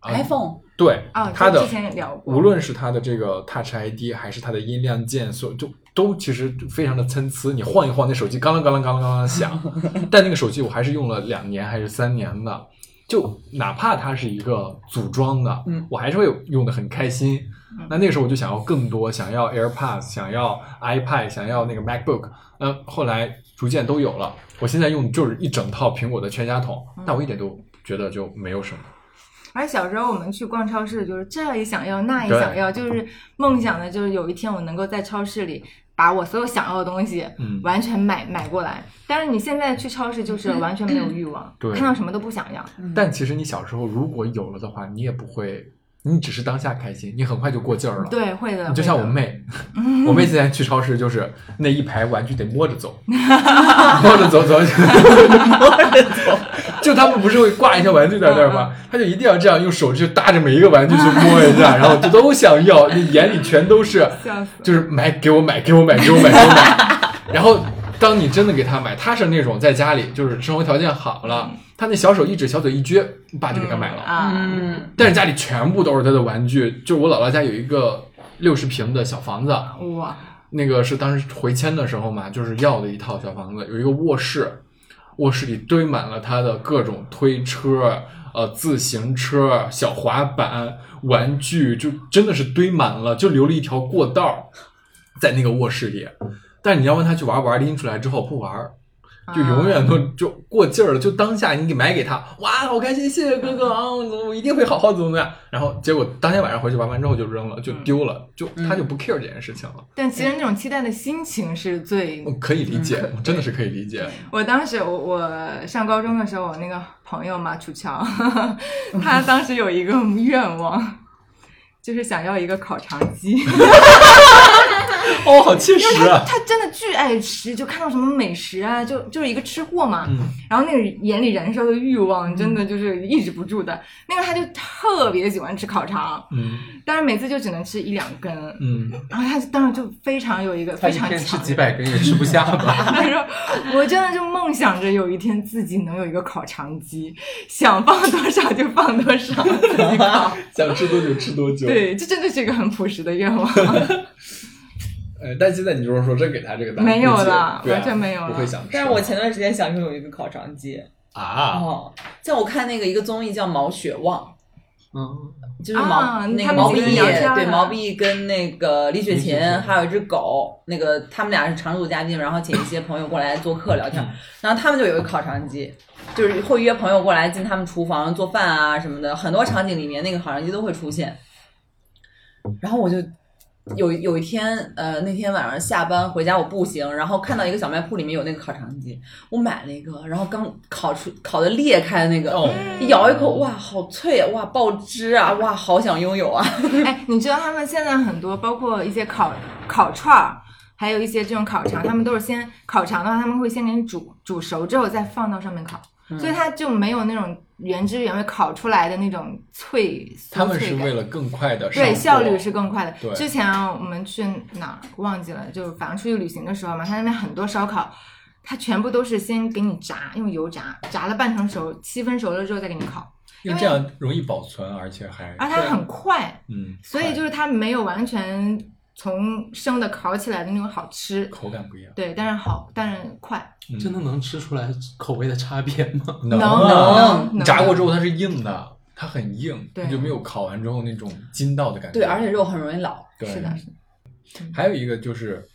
啊，iPhone 对，啊，它的这之前也聊过，无论是它的这个 Touch ID 还是它的音量键，所就都其实非常的参差。你晃一晃，那手机嘎啷嘎啷嘎啷嘎啷响。但那个手机我还是用了两年还是三年的，就哪怕它是一个组装的，嗯，我还是会用的很开心嗯。那那个时候我就想要更多，想要 AirPods，想要 iPad，想要那个 MacBook。那后来逐渐都有了。我现在用就是一整套苹果的全家桶，但我一点都觉得就没有什么。而小时候我们去逛超市，就是这也想要，那也想要，就是梦想的，就是有一天我能够在超市里把我所有想要的东西嗯完全买买过来。但是你现在去超市就是完全没有欲望，对看到什么都不想要。但其实你小时候如果有了的话，你也不会，你只是当下开心，你很快就过劲儿了。对，会的。你就像，我妹，我妹现在去超市就是那一排玩具得摸着走，摸着走走，摸着走。就他们不是会挂一些玩具在那儿吗？他就一定要这样用手去搭着每一个玩具去摸一下，然后就都想要，那眼里全都是。就是买给我买给我买给我买给我买。然后当你真的给他买，他是那种在家里就是生活条件好了，他那小手一指小嘴一撅，爸就给他买了。啊，嗯但是家里全部都是他的玩具。就我姥姥家有一个六十平的小房子，哇，那个是当时回迁的时候嘛，就是要的一套小房子，有一个卧室，卧室里堆满了他的各种推车、呃自行车、小滑板、玩具，就真的是堆满了，就留了一条过道在那个卧室里。但你要问他去玩，玩拎出来之后不玩，就永远都就过劲儿了。就当下你给买给他，哇，好开心，谢谢哥哥啊，我我一定会好好怎么怎么样。然后结果当天晚上回去玩完之后就扔了，就丢了，就他就不 care 这件事情了。但其实那种期待的心情是最我可以理解，我真的是可以理解。我当时我我上高中的时候，我那个朋友嘛，楚乔，他当时有一个愿望，就是想要一个烤肠机。哦，好切因为他实啊！他真的巨爱吃，就看到什么美食啊，就就是一个吃货嘛。嗯然后那个眼里燃烧的欲望真的就是抑制不住的。那个他就特别喜欢吃烤肠，嗯但是每次就只能吃一两根。嗯，然后他就当时就非常有一个非常天吃几百根也吃不下吧？他说：“我真的就梦想着有一天自己能有一个烤肠机，想放多少就放多少，自己烤。想吃多久吃多久。，对，这真的是一个很朴实的愿望。呃，但现在你就是说真给他这个答案，没有了完全没有了不会想吃。但是我前段时间想拥有一个烤肠机啊，哦，像我看那个一个综艺叫《毛血旺》，嗯，就是毛、啊那个个毛不易，对毛不易跟那个李雪琴李雪琴还有一只狗，那个他们俩是常驻嘉宾，然后请一些朋友过来做客聊天，嗯 然后他们就有一个烤肠机，就是会约朋友过来进他们厨房做饭啊什么的，很多场景里面那个烤肠机都会出现。然后我就有有一天，呃，那天晚上下班回家我步行，然后看到一个小卖铺里面有那个烤肠机，我买了一个，然后刚烤出烤的裂开的那个，咬一口，哇，好脆啊！哇，爆汁啊！哇，好想拥有啊！哎，你知道他们现在很多，包括一些烤烤串儿，还有一些这种烤肠，他们都是先烤肠的话，他们会先给你煮煮熟之后再放到上面烤，嗯。所以它就没有那种原汁原味烤出来的那种脆酥他们是为了更快的对，效率是更快的。对。之前我们去哪儿忘记了，就反正出去旅行的时候嘛，他那边很多烧烤，它全部都是先给你炸，用油炸，炸了半成熟，七分熟了之后再给你烤，因为这样容易保存，而且还而它很快，嗯，所以就是它没有完全从生的烤起来的那种好吃。口感不一样。对，但是好，但是快，嗯真的能吃出来口味的差别吗？能能炸过之后它是硬的，它很硬，就没有烤完之后那种筋道的感觉。对，而且肉很容易老。对是的，是的。还有一个就是，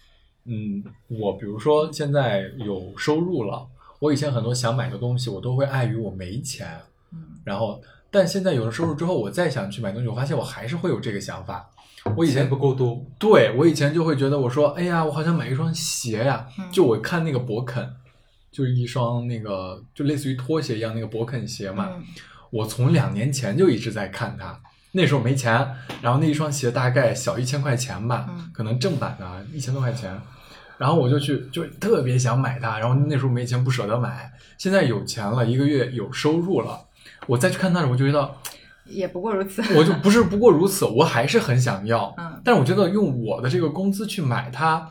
嗯，我比如说现在有收入了，我以前很多想买的东西，我都会碍于我没钱，嗯，然后但现在有了收入之后，我再想去买东西，我发现我还是会有这个想法。我以前不够多，对我以前就会觉得，我说，哎呀，我好想买一双鞋呀。嗯就我看那个博肯，就是一双那个就类似于拖鞋一样那个博肯鞋嘛。嗯我从两年前就一直在看它，那时候没钱，然后那一双鞋大概小一千块钱吧，嗯可能正版的一千多块钱，然后我就去就特别想买它，然后那时候没钱不舍得买，现在有钱了，一个月有收入了，我再去看它的时候，我就觉得也不过如此。我就不是不过如此，我还是很想要，嗯但是我觉得用我的这个工资去买它。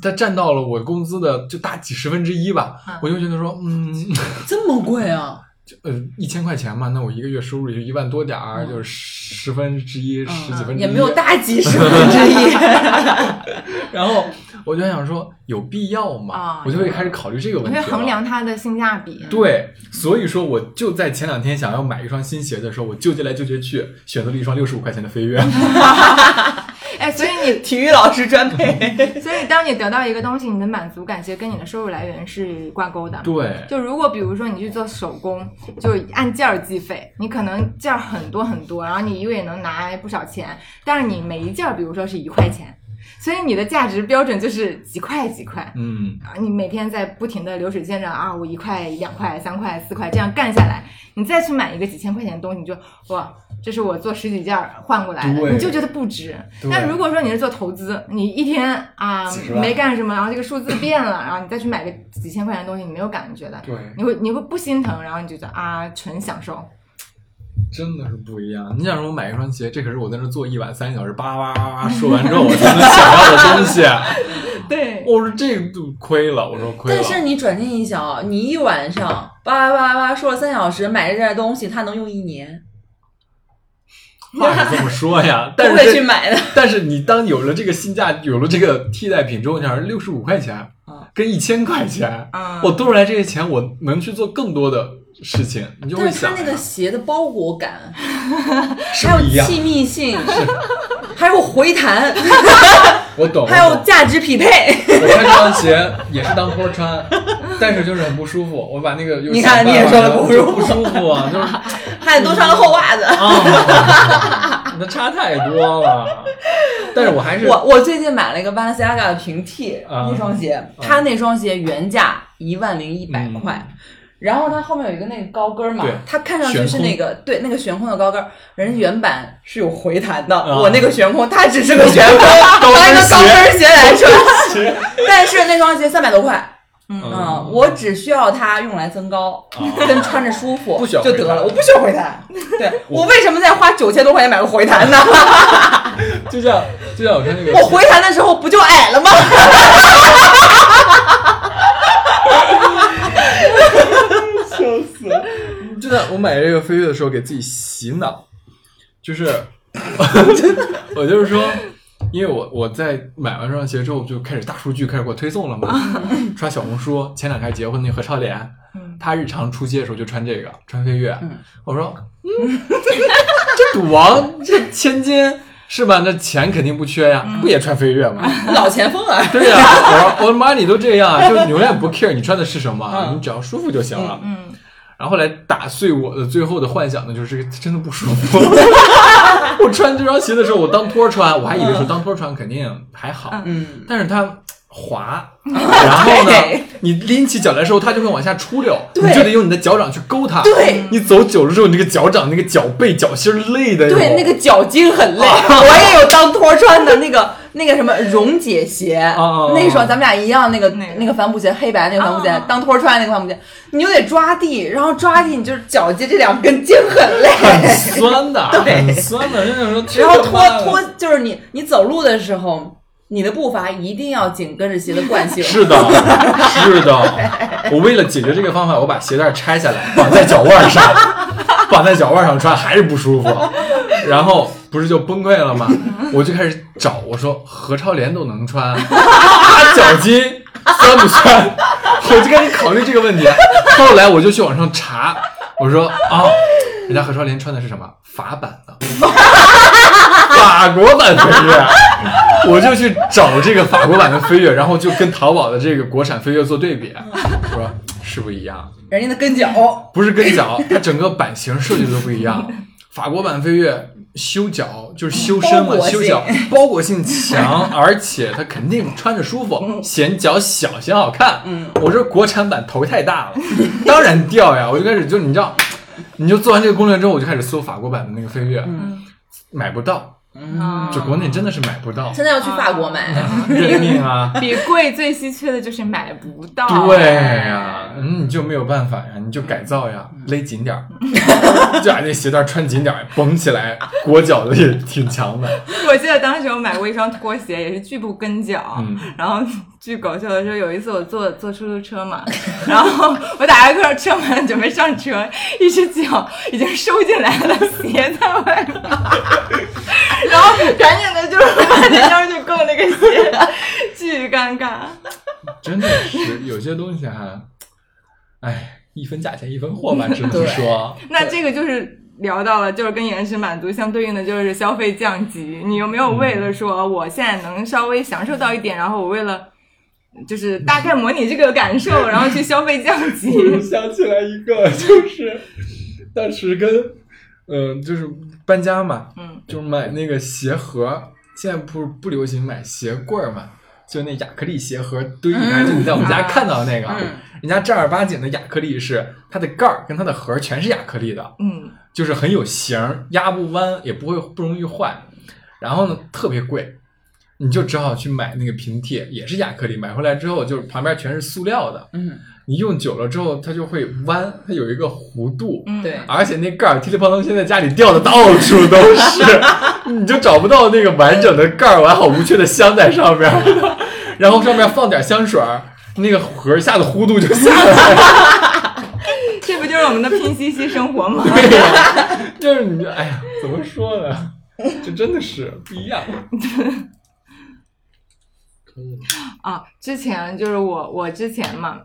它占到了我工资的就大几十分之一吧，嗯我就觉得说，嗯，这么贵啊！就呃，一千块钱嘛，那我一个月收入也就一万多点儿，嗯就是十分之一、十几分之一，也没有大几十分之一。然后我就想说，有必要吗？啊我就会开始考虑这个问题了。你会衡量它的性价比。对，所以说我就在前两天想要买一双新鞋的时候，我纠结来纠结去，选择了一双六十五块钱的飞跃。哎，所以你 体育老师专配。所以当你得到一个东西，你的满足感其实跟你的收入来源是挂钩的。对，就如果比如说你去做手工，就按件儿计费，你可能件儿很多很多，然后你一个月能拿不少钱，但是你每一件儿比如说是一块钱，所以你的价值标准就是几块几块。嗯，啊，你每天在不停的流水线上啊，我一块、两块、三块、四块这样干下来，你再去买一个几千块钱的东西，你就哇，这是我做十几件儿换过来的，你就觉得不值。但如果说你是做投资，你一天啊没干什么，然后这个数字变了，然后你再去买个几千块钱的东西，你没有感觉的，对，你会你会不心疼，然后你就觉得啊纯享受。真的是不一样。你想说我买一双鞋，这可是我在那坐一晚三个小时，叭叭叭叭说完之后我才能想要的东西。对，我说这个就亏了，我说亏了。但是你转念一想啊，你一晚上叭叭叭叭说了三小时，买这件东西，它能用一年，话是这么说呀，但不会是去买的。但是你当有了这个性价，有了这个替代品之后，你想六十五块钱啊跟一千块钱，啊，我多出来这些钱，我能去做更多的事情，你就会想但是它那个鞋的包裹感。还有气密性，还有回弹，我懂，还有价值匹配。我穿这双鞋也是当托穿，但是就是很不舒服。我把那个你看你也说了不舒服不舒服啊，就是还得多穿个厚袜子。啊，那差太多了。但是我还是我我最近买了一个 Balenciaga 的平替啊一双鞋，它那双鞋原价一万零一百嗯块，然后它后面有一个那个高跟嘛对，它看上去是那个对那个悬空的高跟，人家原版是有回弹的，啊我那个悬空，它只是个悬空，当一个高跟鞋来穿，但是那双鞋三百多块。嗯，我只需要它用来增高，跟穿着舒服不需要就得了，我不需要回弹。对 我为什么再花九千多块钱买个回弹呢？就像就像我看那个我回弹的时候不就矮了吗？就在我买这个飞跃的时候，给自己洗脑，就是 我就是说，因为我我在买完这双鞋之后，就开始大数据开始给我推送了嘛，刷小红书，前两天结婚那何超莲，她日常出街的时候就穿这个，穿飞跃，我说，嗯，这赌王这千金是吧？那钱肯定不缺呀，不也穿飞跃吗？老前锋啊！对呀、我说我妈你都这样，就你永远不 care 你穿的是什么，嗯。你只要舒服就行了。嗯，然后后来打碎我的最后的幻想呢，就是这个真的不舒服。我穿这双鞋的时候，我当托穿，我还以为说当托穿肯定还好，嗯，但是它滑，然后呢，你拎起脚来的时候，它就会往下出溜，你就得用你的脚掌去勾它。对你走久了之后，你这个脚掌、那个脚背、脚心儿累的。对，那个脚筋很累，我也有当托穿的那个那个什么溶解鞋，哦那双咱们俩一样，那个那个。那个帆布鞋，黑白那个帆布鞋哦，当托穿那个帆布鞋，你就得抓地，然后抓地，你就是脚尖这两根筋很累，很酸的，对。很酸的，那种说然后拖拖，就是你你走路的时候，你的步伐一定要紧跟着鞋的惯性，是的，是的。我为了解决这个方法，我把鞋带拆下来，绑在脚腕上，绑在脚腕上穿还是不舒服，然后不是就崩溃了吗？我就开始找，我说何超莲都能穿，他脚筋酸不酸？我就开始考虑这个问题。后来我就去网上查，我说啊、人家何超莲穿的是什么法版的，法国版飞跃。我就去找这个法国版的飞跃，然后就跟淘宝的这个国产飞跃做对比，我说是不一样，人家的跟脚，不是跟脚，它整个版型设计的都不一样。法国版飞跃修脚就是修身嘛修脚包裹性强，而且它肯定穿着舒服，显脚小显好看。嗯，我这国产版头太大了，当然掉呀！我就开始就你知道，你就做完这个攻略之后，我就开始搜法国版的那个飞跃，买不到，嗯，就国内真的是买不到，现在要去法国买，认命啊！比贵最稀缺的就是买不到。对呀、嗯，你就没有办法呀，你就改造呀，勒紧点儿，就把那鞋带穿紧点儿，绷起来，裹脚的也挺强的。我记得当时我买过一双拖鞋，也是巨不跟脚，嗯。然后巨搞笑的是，有一次我坐坐出租车嘛，然后我打开车车门准备上车，一只脚已经收进来了，鞋在外面，然后赶紧的就是把那腰去够那个鞋，巨尴尬。真的是有些东西哈，哎，一分价钱一分货嘛，只能说。那这个就是。聊到了，就是跟延迟满足相对应的就是消费降级。你有没有为了说我现在能稍微享受到一点，然后我为了就是大概模拟这个感受，然后去消费降级？我想起来一个，就是当时跟嗯、就是搬家嘛，嗯，就是买那个鞋盒，现在不是不流行买鞋柜儿嘛，就那亚克力鞋盒堆起来，就你在我们家看到的那个，嗯人家正儿八经的亚克力是它的盖儿跟它的盒儿全是亚克力的，嗯就是很有型儿，压不弯，也不会不容易坏。然后呢，特别贵，你就只好去买那个平贴，也是亚克力。买回来之后，就是旁边全是塑料的，嗯，你用久了之后，它就会弯，它有一个弧度。嗯，对而且那盖儿噼里啪啦，现在家里掉的到处都是，你就找不到那个完整的盖儿完好无缺的镶在上面，然后上面放点香水儿，那个盒儿一下子弧度就下来了。这不就是我们的拼夕夕生活吗？对呀、就是你就哎呀，怎么说呢？这真的是不一样。可以，啊，之前就是我，我之前嘛，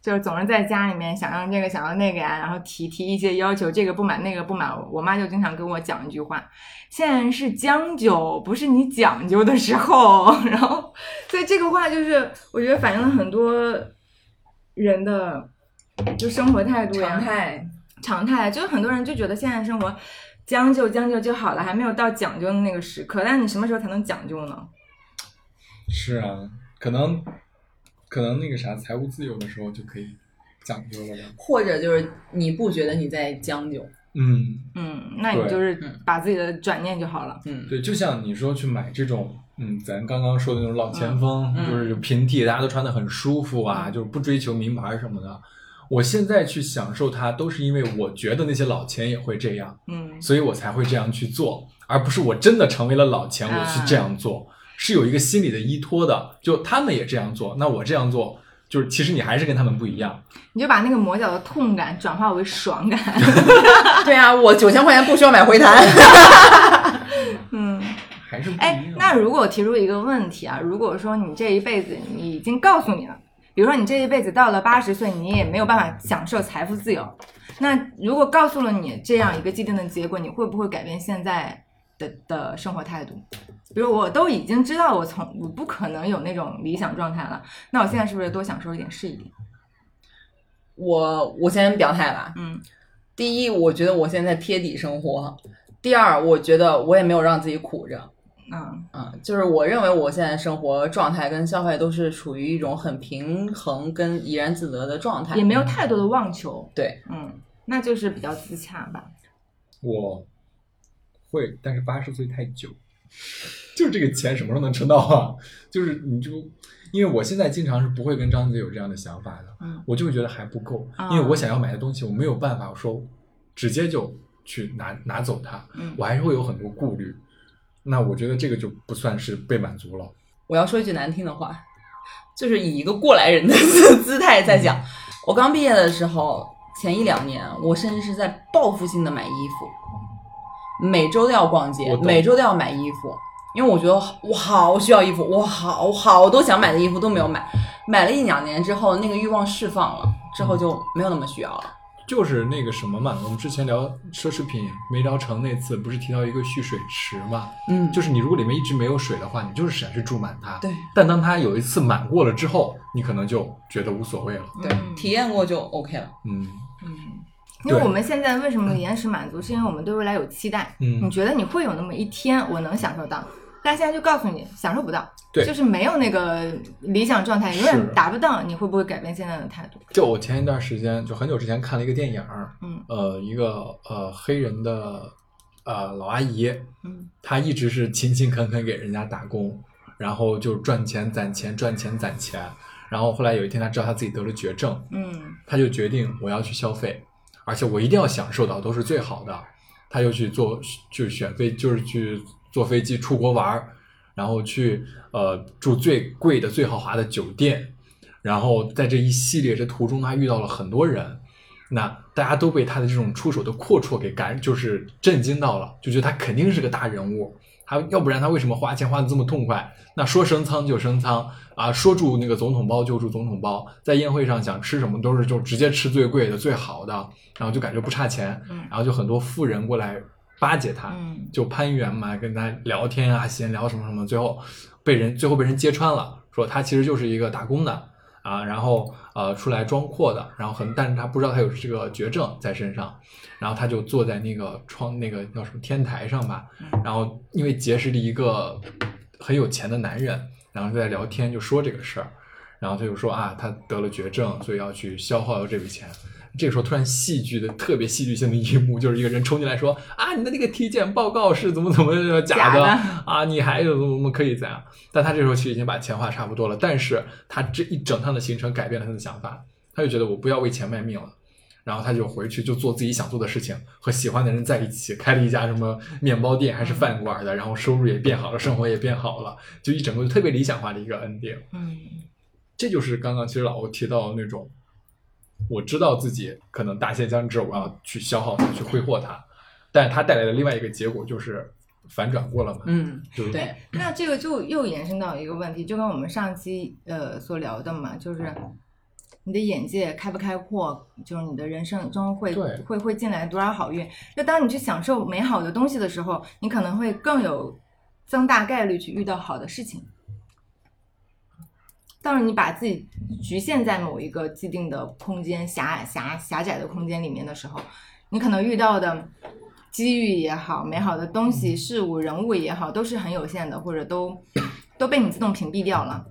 就是总是在家里面想要这个想要那个呀，然后提提一些要求，这个不满那个不满，我妈就经常跟我讲一句话：现在是将就，不是你讲究的时候。然后，所以这个话就是我觉得反映了很多人的就生活态度呀，常态，常态，就是很多人就觉得现在生活将就将就就好了，还没有到讲究的那个时刻。但你什么时候才能讲究呢？是啊，可能可能那个啥，财务自由的时候就可以讲究了吧？或者就是你不觉得你在将就，嗯，嗯，那你就是嗯把自己的转念就好了。嗯，对，就像你说去买这种，嗯，咱刚刚说的那种老前锋，嗯嗯就是平替，大家都穿的很舒服啊，就是不追求名牌什么的。我现在去享受它，都是因为我觉得那些老钱也会这样，嗯所以我才会这样去做，而不是我真的成为了老钱，我去这样做，是有一个心理的依托的。就他们也这样做，那我这样做，就是其实你还是跟他们不一样。你就把那个磨脚的痛感转化为爽感。对啊，我九千块钱不需要买回弹。嗯，还是不一哎样，那如果我提出一个问题啊，如果说你这一辈子你已经告诉你了，比如说你这一辈子到了八十岁，你也没有办法享受财富自由，那如果告诉了你这样一个既定的结果，你会不会改变现在的的生活态度？比如我都已经知道我从我不可能有那种理想状态了，那我现在是不是多享受一点是一点？我我先表态吧，嗯第一，我觉得我现在贴底生活；第二，我觉得我也没有让自己苦着。嗯嗯，就是我认为我现在生活状态跟消费都是处于一种很平衡跟怡然自得的状态，也没有太多的妄求，对，嗯，那就是比较自洽吧。我会，但是八十岁太久，就是这个钱什么时候能挣到啊？就是你就，因为我现在经常是不会跟张姐有这样的想法的，嗯我就会觉得还不够，啊因为我想要买的东西，我没有办法说直接就去拿拿走它，嗯我还是会有很多顾虑。那我觉得这个就不算是被满足了。我要说一句难听的话，就是以一个过来人的 姿姿态在讲。我刚毕业的时候，前一两年，我甚至是在报复性的买衣服，每周都要逛街每周都要买衣服，因为我觉得我好需要衣服，我好好多想买的衣服都没有买。买了一两年之后，那个欲望释放了，之后就没有那么需要了。就是那个什么嘛，我们之前聊奢侈品没聊成那次，不是提到一个蓄水池嘛？嗯就是你如果里面一直没有水的话，你就是想去注满它。对但当它有一次满过了之后，你可能就觉得无所谓了。对，嗯体验过就 OK 了。嗯嗯，因为我们现在为什么延迟满足，是因为我们对未来有期待。嗯。你觉得你会有那么一天，我能享受到，但现在就告诉你享受不到，对。就是没有那个理想状态，永远达不到，你会不会改变现在的态度？就我前一段时间，就很久之前看了一个电影，嗯。呃，一个呃黑人的呃老阿姨，嗯。她一直是勤勤恳恳给人家打工，然后就赚钱攒钱，赚钱攒钱，然后后来有一天她知道她自己得了绝症，嗯。他就决定我要去消费，而且我一定要享受到都是最好的。他又去坐，去选飞，就是去坐飞机出国玩儿，然后去呃住最贵的、最豪华的酒店，然后在这一系列这途中，他遇到了很多人，那大家都被他的这种出手的阔绰给感，就是震惊到了，就觉得他肯定是个大人物。他要不然他为什么花钱花的这么痛快？那说升舱就升舱啊，说住那个总统包就住总统包，在宴会上想吃什么都是就直接吃最贵的、最好的，然后就感觉不差钱，嗯然后就很多富人过来巴结他，嗯就攀援嘛，跟他聊天啊、闲聊什么什么，最后被人最后被人揭穿了，说他其实就是一个打工的啊，然后呃出来装阔的，然后很但是他不知道他有这个绝症在身上，然后他就坐在那个窗那个叫什么天台上吧，然后因为结识了一个很有钱的男人，然后就在聊天就说这个事儿，然后他就说啊他得了绝症，所以要去消耗掉这笔钱。这个时候突然戏剧的特别戏剧性的一幕，就是一个人冲进来说啊，你的那个体检报告是怎么怎么假的假的啊，你还有怎么怎么可以怎样？但他这时候其实已经把钱花差不多了，但是他这一整趟的行程改变了他的想法，他就觉得我不要为钱卖命了。然后他就回去就做自己想做的事情，和喜欢的人在一起，开了一家什么面包店还是饭馆的，然后收入也变好了，生活也变好了，就一整个特别理想化的一个 ending。嗯这就是刚刚其实老欧提到的那种，我知道自己可能大限将至，我要去消耗它，去挥霍它，但是它带来的另外一个结果就是反转过了嘛，嗯，就是对，那这个就又延伸到一个问题，就跟我们上期呃所聊的嘛，就是你的眼界开不开阔，就是你的人生中会会会进来多少好运。就当你去享受美好的东西的时候，你可能会更有增大概率去遇到好的事情。当然，你把自己局限在某一个既定的空间、狭狭狭窄的空间里面的时候，你可能遇到的机遇也好，美好的东西、事物、人物也好，都是很有限的，或者都都被你自动屏蔽掉了。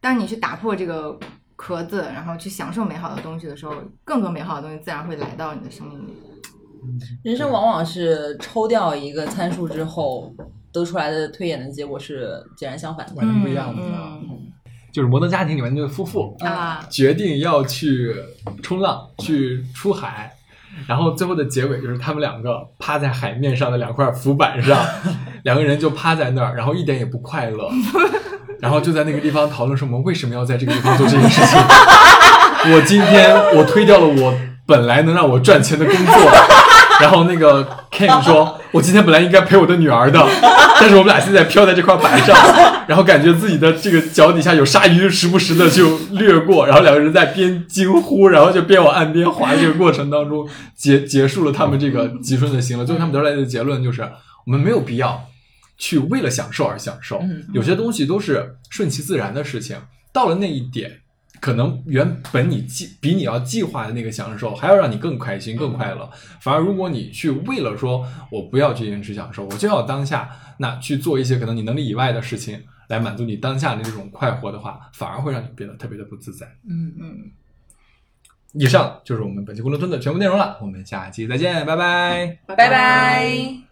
当你去打破这个壳子，然后去享受美好的东西的时候，更多美好的东西自然会来到你的生命里。人生往往是抽掉一个参数之后得出来的推演的结果是截然相反的。完全不一样的。嗯就是《摩登家庭》里面那对夫妇嗯啊，决定要去冲浪，去出海，然后最后的结尾就是他们两个趴在海面上的两块浮板上，两个人就趴在那儿，然后一点也不快乐，然后就在那个地方讨论说我们为什么要在这个地方做这件事情。我今天我推掉了我本来能让我赚钱的工作，然后那个 Ken 说，我今天本来应该陪我的女儿的，但是我们俩现在飘在这块板上，然后感觉自己的这个脚底下有鲨鱼时不时的就掠过，然后两个人在边惊呼，然后就边往岸边滑，这个过程当中结结束了他们这个极顺的行了。最后他们得出来的结论就是，我们没有必要去为了享受而享受嗯，有些东西都是顺其自然的事情，到了那一点。可能原本你计比你要计划的那个享受还要让你更开心、更快乐。反而如果你去为了说我不要去延迟享受，我就要当下，那去做一些可能你能力以外的事情来满足你当下的这种快活的话，反而会让你变得特别的不自在。嗯嗯，以上就是我们本期囫囵吞的全部内容了，我们下期再见，拜拜。拜拜。